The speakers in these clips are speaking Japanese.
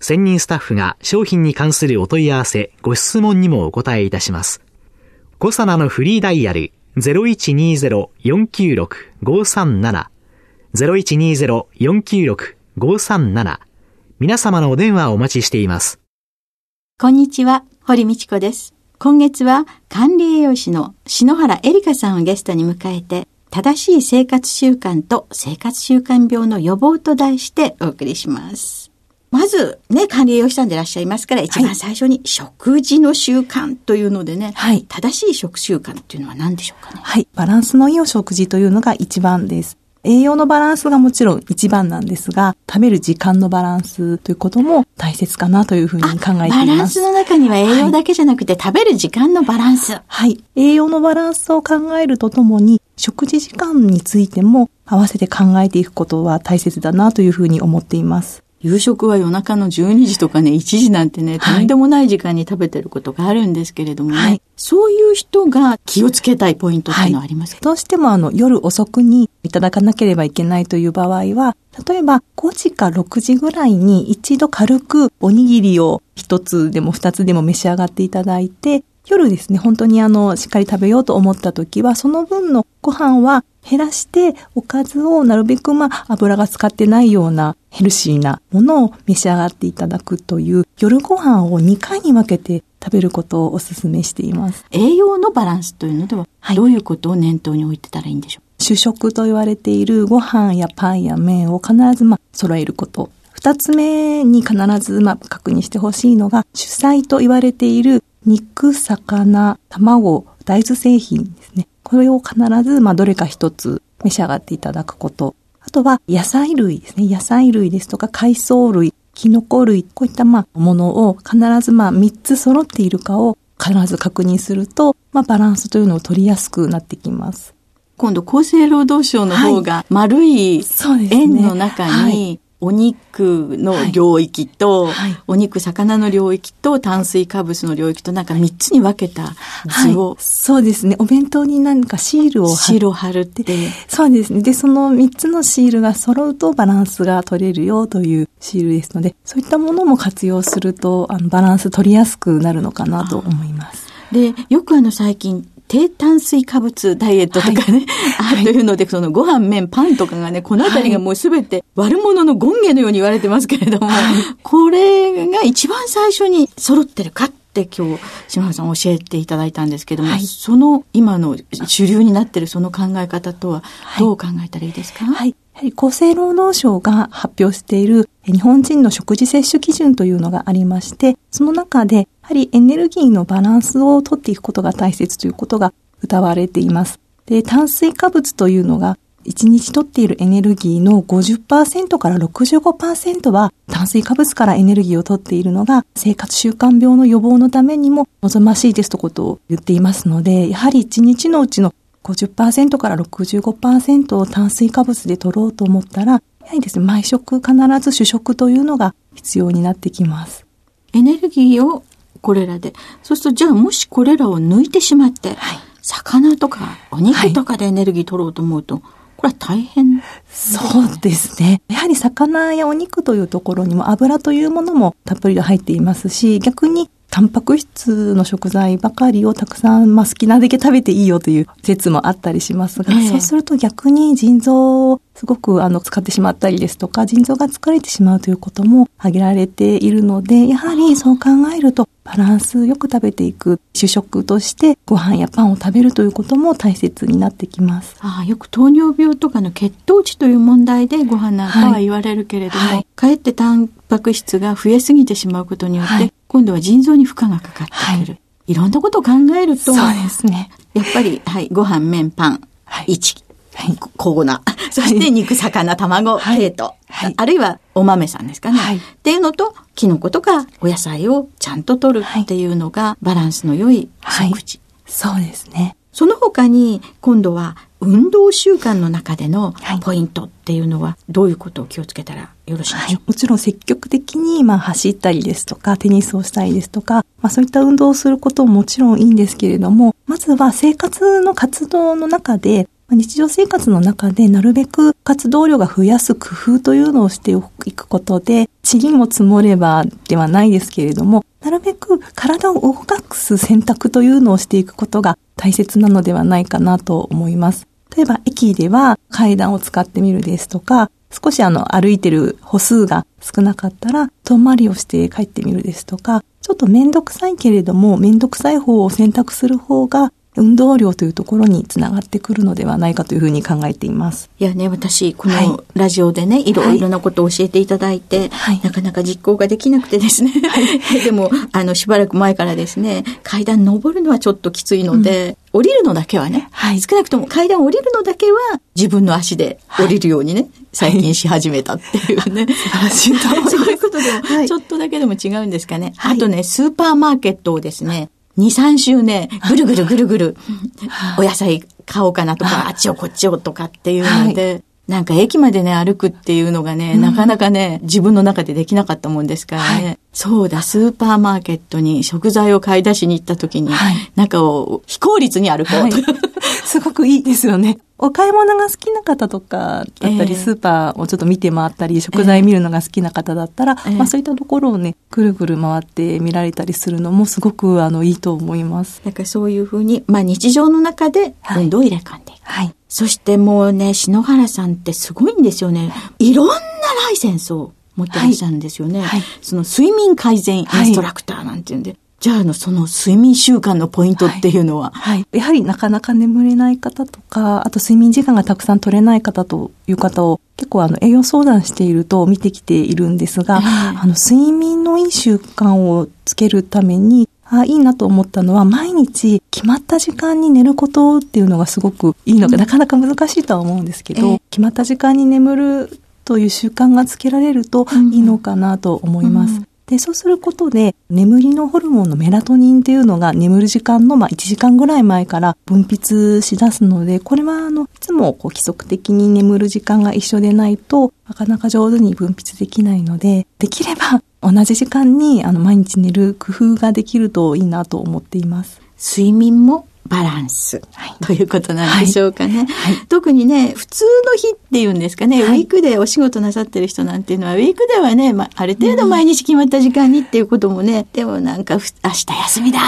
専任スタッフが商品に関するお問い合わせ、ご質問にもお答えいたします。コサナのフリーダイヤル0120-496-537 0120-496-537皆様のお電話をお待ちしています。こんにちは、堀道子です。今月は管理栄養士の篠原エリカさんをゲストに迎えて正しい生活習慣と生活習慣病の予防と題してお送りします。まず、ね、管理栄養士さんでいらっしゃいますから、一番最初に食事の習慣というのでね、はい、正しい食習慣っていうのは何でしょうかね？はい。バランスのいいお食事というのが一番です。栄養のバランスがもちろん一番なんですが、食べる時間のバランスということも大切かなというふうに考えています。バランスの中には栄養だけじゃなくて、はい、食べる時間のバランス。はい。栄養のバランスを考えるとともに、食事時間についても合わせて考えていくことは大切だなというふうに思っています。夕食は夜中の12時とかね、1時なんてね、とんでもない時間に食べてることがあるんですけれどもね、はい、そういう人が気をつけたいポイントっていうのはありますか、はい、どうしてもあの夜遅くにいただかなければいけないという場合は、例えば5時か6時ぐらいに一度軽くおにぎりを一つでも二つでも召し上がっていただいて、夜ですね、本当にあの、しっかり食べようと思った時は、その分のご飯は減らして、おかずをなるべくまあ、油が使ってないようなヘルシーなものを召し上がっていただくという、夜ご飯を2回に分けて食べることをお勧めしています。栄養のバランスというのでは、はい、どういうことを念頭に置いてたらいいんでしょう？主食と言われているご飯やパンや麺を必ずまあ、揃えること。二つ目に必ずまあ、確認してほしいのが、主菜と言われている肉、魚、卵、大豆製品ですね。これを必ず、まあ、どれか一つ召し上がっていただくこと。あとは、野菜類ですね。野菜類ですとか、海藻類、キノコ類、こういった、まあ、ものを必ず、まあ、三つ揃っているかを必ず確認すると、まあ、バランスというのを取りやすくなってきます。今度、厚生労働省の方が、丸い円の中に、お肉の領域と、はいはい、お肉、魚の領域と炭水化物の領域となんか3つに分けた図を、はい、そうですね。お弁当に何かシールを貼シールを貼るって。そうですね。で、その3つのシールが揃うとバランスが取れるよというシールですので、そういったものも活用すると、あの、バランス取りやすくなるのかなと思います。で、よくあの最近、低炭水化物ダイエットとかね、はい、あというので、そのご飯、麺、パンとかがね、このあたりがもうすべて悪者の権下のように言われてますけれども、はい、これが一番最初に揃ってるかって今日、島原さん教えていただいたんですけども、はい、その今の主流になってるその考え方とはどう考えたらいいですか、はい。やはり厚生労働省が発表している日本人の食事摂取基準というのがありまして、その中で、やはりエネルギーのバランスをとっていくことが大切ということが謳われています。で、炭水化物というのが、1日とっているエネルギーの50%から65%は炭水化物からエネルギーをとっているのが生活習慣病の予防のためにも望ましいですということを言っていますので、やはり1日のうちの50%から65%を炭水化物で取ろうと思ったら、やはりですね、毎食必ず主食というのが必要になってきます。エネルギーをこれらで。そうすると、じゃあもしこれらを抜いてしまって、はい、魚とかお肉とかでエネルギー取ろうと思うと、はいこれは大変、そうですね。やはり魚やお肉というところにも油というものもたっぷりと入っていますし、逆にタンパク質の食材ばかりをたくさん、まあ、好きなだけ食べていいよという説もあったりしますが、えー、そうすると逆に腎臓をすごくあの使ってしまったりですとか、腎臓が疲れてしまうということも挙げられているので、やはりそう考えるとバランスよく食べていく主食としてご飯やパンを食べるということも大切になってきます。ああよく糖尿病とかの血糖値という問題でご飯なんかは言われるけれども、はいはい、かえってタンパク質が増えすぎてしまうことによって、はい、今度は腎臓に負荷がかかってくる。いろんなことを考えると、そうですね。やっぱり、はい、ご飯、麺、パン、はい、1、はい、交互な。そして肉、魚、卵、系統、はい、あるいはお豆さんですかね。はい、っていうのと、キノコとかお野菜をちゃんと取るっていうのがバランスの良い食事。そうですね。その他に今度は運動習慣の中でのポイントっていうのはどういうことを気をつけたらよろしいでしょう？か、はい、もちろん積極的にまあ走ったりですとかテニスをしたりですとか、まあ、そういった運動をすることももちろんいいんですけれどもまずは生活の活動の中で日常生活の中でなるべく活動量が増やす工夫というのをしていくことで、塵も積もればではないですけれども、なるべく体を動かす選択というのをしていくことが大切なのではないかなと思います。例えば駅では階段を使ってみるですとか、少しあの歩いてる歩数が少なかったら遠回りをして帰ってみるですとか、ちょっとめんどくさいけれどもめんどくさい方を選択する方が運動量というところにつながってくるのではないかというふうに考えています。いやね、私、このラジオでね、はい、いろいろなことを教えていただいて、はい、なかなか実行ができなくてですね、はい、でも、あの、しばらく前からですね、階段登るのはちょっときついので、うん、降りるのだけはね、はい、少なくとも階段降りるのだけは自分の足で降りるようにね、最近し始めたっていうね。素晴らしいと思います。そういうことでちょっとだけでも違うんですかね。あとね、スーパーマーケットをですね、2、3週ね、ぐるぐるぐるぐる、お野菜買おうかなとか、あっちをこっちをとかっていうので、なんか駅までね、歩くっていうのがね、なかなかね、自分の中でできなかったもんですからね。そうだ、スーパーマーケットに食材を買い出しに行った時に、中を非効率に歩こうと。すごくいいですよね。お買い物が好きな方とかだったり、スーパーをちょっと見て回ったり、食材見るのが好きな方だったら、まあそういったところをね、ぐるぐる回って見られたりするのもすごくあのいいと思います。なんかそういうふうに、まあ日常の中で運動を入れ込んでいく。はい。そしてもうね、篠原さんってすごいんですよね。いろんなライセンスを持ってらっしゃるんですよね。はい、その睡眠改善インストラクターなんていうんで、じゃあ、あの、その睡眠習慣のポイントっていうのは、はい、はい。やはりなかなか眠れない方とか、あと睡眠時間がたくさん取れない方という方を結構あの栄養相談していると見てきているんですが、あの睡眠のいい習慣をつけるために、あいいなと思ったのは、毎日決まった時間に寝ることっていうのがすごくいいのが、うん、なかなか難しいとは思うんですけど、えー、決まった時間に眠るという習慣がつけられるといいのかなと思います。うんうんで、そうすることで、眠りのホルモンのメラトニンっていうのが眠る時間の、まあ、1時間ぐらい前から分泌しだすので、これは、あの、いつもこう規則的に眠る時間が一緒でないと、なかなか上手に分泌できないので、できれば同じ時間に、あの、毎日寝る工夫ができるといいなと思っています。睡眠もバランス、はい、ということなんでしょうかね、はい。はい、特にね普通の日っていうんですかね、ウィークでお仕事なさってる人なんていうのはウィークではね、まあ、ある程度毎日決まった時間にっていうこともね、うん、でもなんか明日休みだ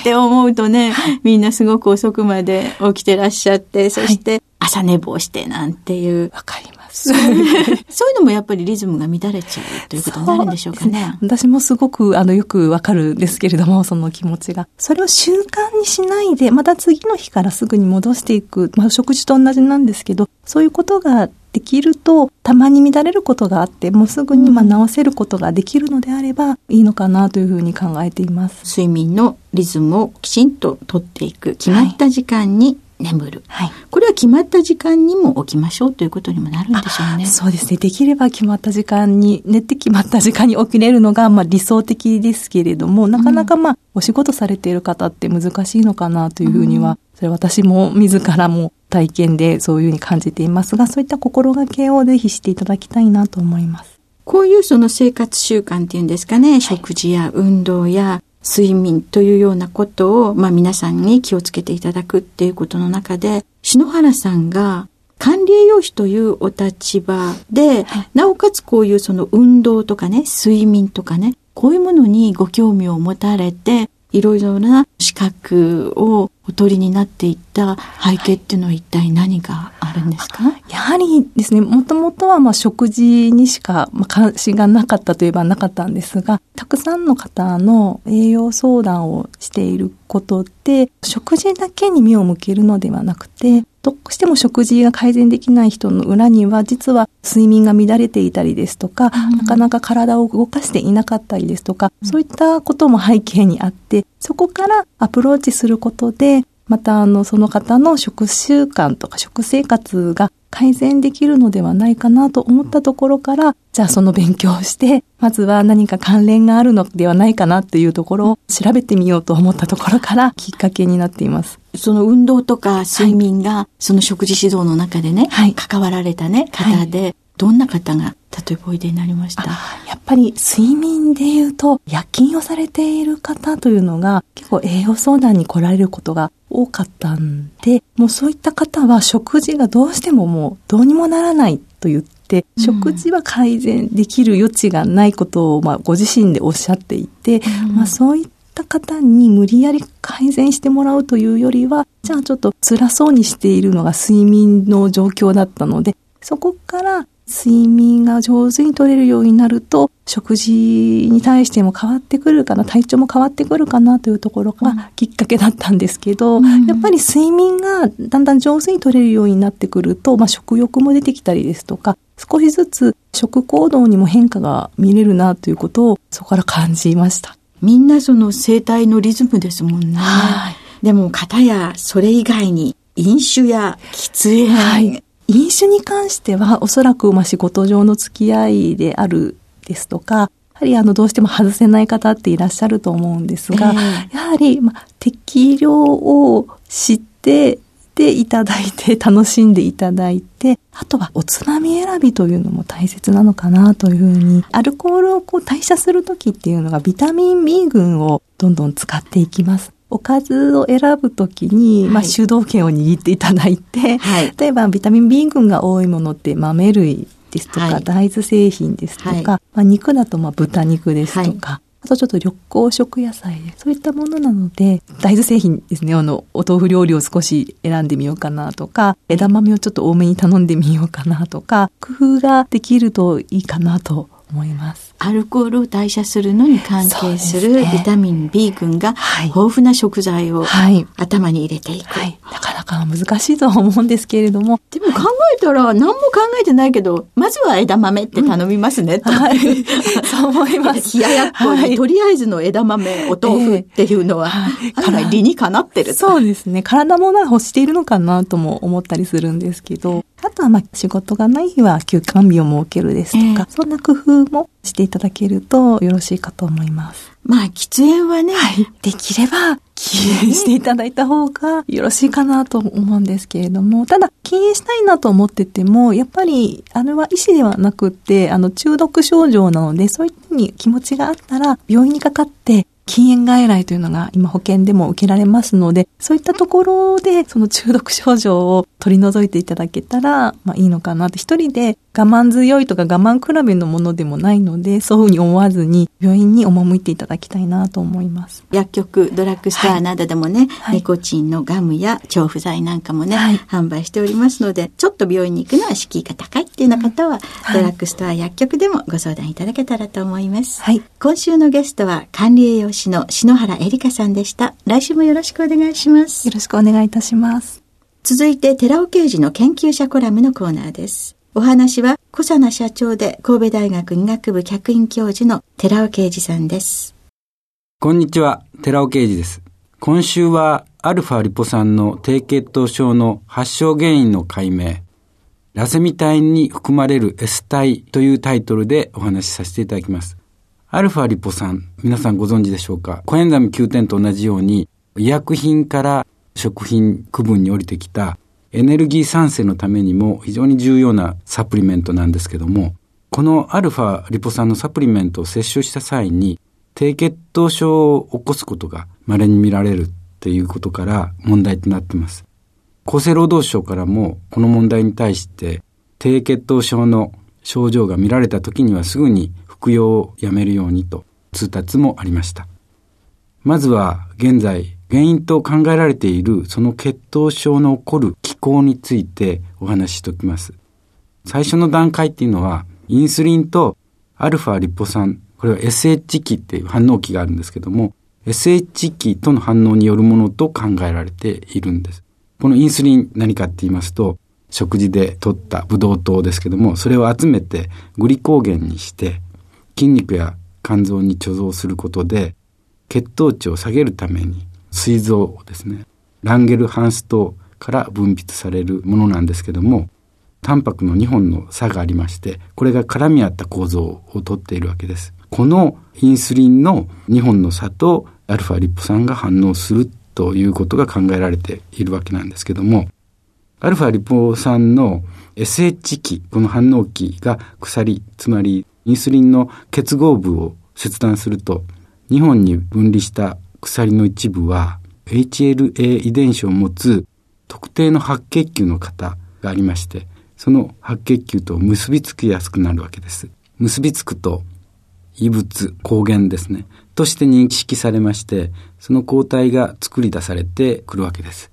って思うとね、みんなすごく遅くまで起きてらっしゃってそして朝寝坊してなんていう。わかります。そういうのもやっぱりリズムが乱れちゃうということになるんでしょうかね。ね私もすごく、あの、よくわかるんですけれども、その気持ちが。それを習慣にしないで、また次の日からすぐに戻していく。まあ、食事と同じなんですけど、そういうことができると、たまに乱れることがあって、もうすぐにまあ直せることができるのであれば、いいのかなというふうに考えています。睡眠のリズムをきちんととっていく。決まった時間に眠る、はい、これは決まった時間にも起きましょうということにもなるんでしょうね。そうですね。できれば決まった時間に、寝て決まった時間に起きれるのが、まあ理想的ですけれども、なかなかまあ、お仕事されている方って難しいのかなというふうには、うん、それ私も自らも体験でそういうふうに感じていますが、そういった心がけをぜひしていただきたいなと思います。こういうその生活習慣っていうんですかね、はい、食事や運動や睡眠というようなことを、まあ皆さんに気をつけていただくっていうことの中で、篠原さんが管理栄養士というお立場で、はい、なおかつこういうその運動とかね、睡眠とかね、こういうものにご興味を持たれて、いろいろな資格をお取りになっていった背景っていうのは一体何があるんですか、やはりですね、もともとはまあ食事にしか関心がなかったといえばなかったんですが、たくさんの方の栄養相談をしていることで、食事だけに目を向けるのではなくて、どうしても食事が改善できない人の裏には、実は睡眠が乱れていたりですとか、うん、なかなか体を動かしていなかったりですとか、そういったことも背景にあって、そこからアプローチすることで、またあの、その方の食習慣とか食生活が改善できるのではないかなと思ったところから、じゃあその勉強をして、まずは何か関連があるのではないかなというところを調べてみようと思ったところからきっかけになっています。その運動とか睡眠が、その食事指導の中でね、はい、関わられたね、方で、はいどんな方が例えばおいでになりました。やっぱり睡眠で言うと夜勤をされている方というのが結構栄養相談に来られることが多かったんで、もうそういった方は食事がどうしてももうどうにもならないと言って、うん、食事は改善できる余地がないことを、まあ、ご自身でおっしゃっていて、うん、まあ、そういった方に無理やり改善してもらうというよりは、じゃあちょっと辛そうにしているのが睡眠の状況だったので、そこから睡眠が上手に取れるようになると、食事に対しても変わってくるかな、体調も変わってくるかなというところがきっかけだったんですけど、うん、やっぱり睡眠がだんだん上手に取れるようになってくると、まあ、食欲も出てきたりですとか、少しずつ食行動にも変化が見れるなということをそこから感じました。みんなその生態のリズムですもんね。はい、でも、方やそれ以外に飲酒や喫煙、はい飲酒に関しては、おそらく、まあ、仕事上の付き合いであるですとか、やはりあのどうしても外せない方っていらっしゃると思うんですが、えー、やはり、まあ、適量を知ってでいただいて楽しんでいただいてあとはおつまみ選びというのも大切なのかなというふうにアルコールをこう代謝する時っていうのがビタミン B 群をどんどん使っていきます。おかずを選ぶときに、はい、まあ、主導権を握っていただいて、はい、例えばビタミン B 群が多いものって豆類ですとか、はい、大豆製品ですとか、まあ、肉だとまあ豚肉ですとか、あとちょっと緑黄色野菜そういったものなので、大豆製品ですね、あの、お豆腐料理を少し選んでみようかなとか、枝豆をちょっと多めに頼んでみようかなとか、工夫ができるといいかなと思います。アルコールを代謝するのに関係するビタミン B 群が豊富な食材を頭に入れていく、はい、なかなか難しいとは思うんですけれども。でも考えたら何も考えてないけど、まずは枝豆って頼みますね、うん、はい。そう思います。冷ややっこに、はい、とりあえずの枝豆、お豆腐っていうのは、えー、案外理にかなってるそうですね。体も欲しているのかなとも思ったりするんですけど、あとはまあ仕事がない日は休館日を設けるですとか、えー、そんな工夫もしていただけるとよろしいかと思います。まあ、喫煙はね、はい、できれば禁煙していただいた方がよろしいかなと思うんですけれども、ただ禁煙したいなと思ってても、やっぱりあれは医師ではなくって、あの中毒症状なので、そういうふうに気持ちがあったら病院にかかって禁煙外来というのが今保険でも受けられますので、そういったところでその中毒症状を取り除いていただけたら、まあいいのかなって、一人で我慢強いとか我慢比べのものでもないので、そういうふうに思わずに病院に赴いていただきたいなと思います。薬局、ドラッグストアなどでもね、はい、ニコチンのガムや調布剤なんかもね、はい、販売しておりますので、ちょっと病院に行くのは敷居が高いっていうような方は、はい、ドラッグストア薬局でもご相談いただけたらと思います。はい、今週のゲストは管理栄養士の篠原恵里香さんでした。来週もよろしくお願いします。よろしくお願いいたします。続いて、寺尾刑事の研究者コラムのコーナーです。お話は小佐奈社長で神戸大学医学部客員教授の寺尾啓二さんです。こんにちは、寺尾啓二です。今週はアルファリポ酸の低血糖症の発症原因の解明、ラセミ体に含まれる S 体というタイトルでお話しさせていただきます。アルファリポ酸、皆さんご存知でしょうか？コエンザム Q10 と同じように医薬品から食品区分に降りてきたエネルギー産生のためにも非常に重要なサプリメントなんですけども、このアルファリポ酸のサプリメントを摂取した際に低血糖症を起こすことが稀に見られるっていうことから問題となっています。厚生労働省からもこの問題に対して低血糖症の症状が見られた時にはすぐに服用をやめるようにと通達もありました。まずは現在原因と考えられているその血糖症の起こる機構についてお話ししておきます。最初の段階っていうのはインスリンとアルファリポ酸、これは SH 期っていう反応期があるんですけども、SH 期との反応によるものと考えられているんです。このインスリン何かって言いますと、食事で取ったブドウ糖ですけども、それを集めてグリコーゲンにして、筋肉や肝臓に貯蔵することで、血糖値を下げるために、膵臓ですね、ランゲルハンス糖から分泌されるものなんですけども、タンパクの2本の差がありまして、これが絡み合った構造をとっているわけです。このインスリンの2本の差とアルファリポ酸が反応するということが考えられているわけなんですけども、アルファリポ酸の SH 期、この反応期が鎖、つまりインスリンの結合部を切断すると、2本に分離した鎖の一部は HLA 遺伝子を持つ特定の白血球の型がありまして、その白血球と結びつきやすくなるわけです。結びつくと異物、抗原ですね、として認識されまして、その抗体が作り出されてくるわけです。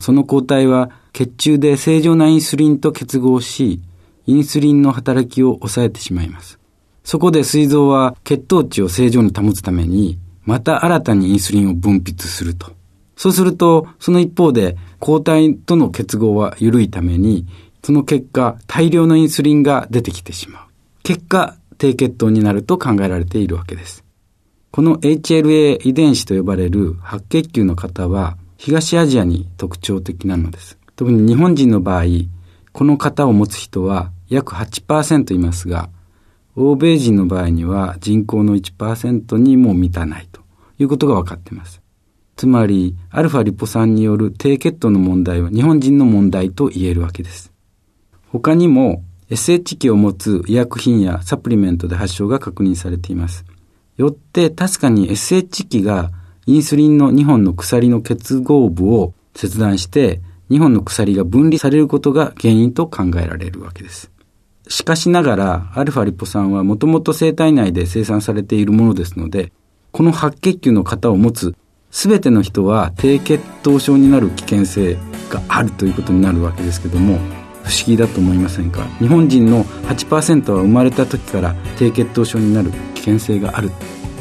その抗体は血中で正常なインスリンと結合し、インスリンの働きを抑えてしまいます。そこで膵臓は血糖値を正常に保つために、また新たにインスリンを分泌すると。そうすると、その一方で抗体との結合は緩いために、その結果、大量のインスリンが出てきてしまう。結果、低血糖になると考えられているわけです。この HLA 遺伝子と呼ばれる白血球の方は東アジアに特徴的なのです。特に日本人の場合、この型を持つ人は約8%いますが、欧米人の場合には人口の1%にも満たないということが分かっています。つまり、アルファリポ酸による低血糖の問題は日本人の問題と言えるわけです。他にも SH 期を持つ医薬品やサプリメントで発症が確認されています。よって確かに SH 期がインスリンの2本の鎖の結合部を切断して2本の鎖が分離されることが原因と考えられるわけです。しかしながら、アルファリポ酸はもともと生体内で生産されているものですので、この白血球の型を持つ全ての人は低血糖症になる危険性があるということになるわけですけども、不思議だと思いませんか？日本人の8%は生まれた時から低血糖症になる危険性がある。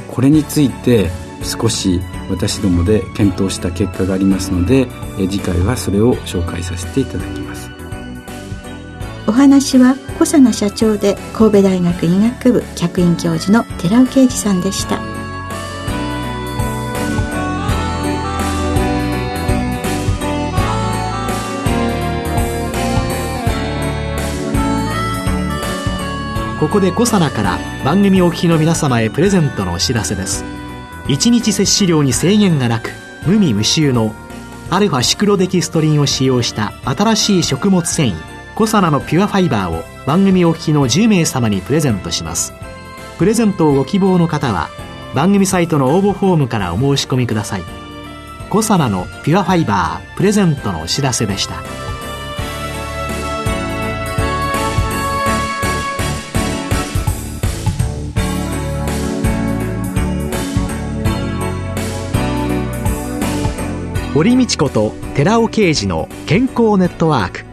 これについて少し私どもで検討した結果がありますので次回はそれを紹介させていただきます。お話は小佐奈社長で神戸大学医学部客員教授の寺尾啓二さんでした。ここでコサナから番組お聞きの皆様へプレゼントのお知らせです。1日摂取量に制限がなく無味無臭のアルファシクロデキストリンを使用した新しい食物繊維コサナのピュアファイバーを番組お聞きの10名様にプレゼントします。プレゼントをご希望の方は番組サイトの応募フォームからお申し込みください。コサナのピュアファイバープレゼントのお知らせでした。堀道子と寺尾啓二の健康ネットワーク。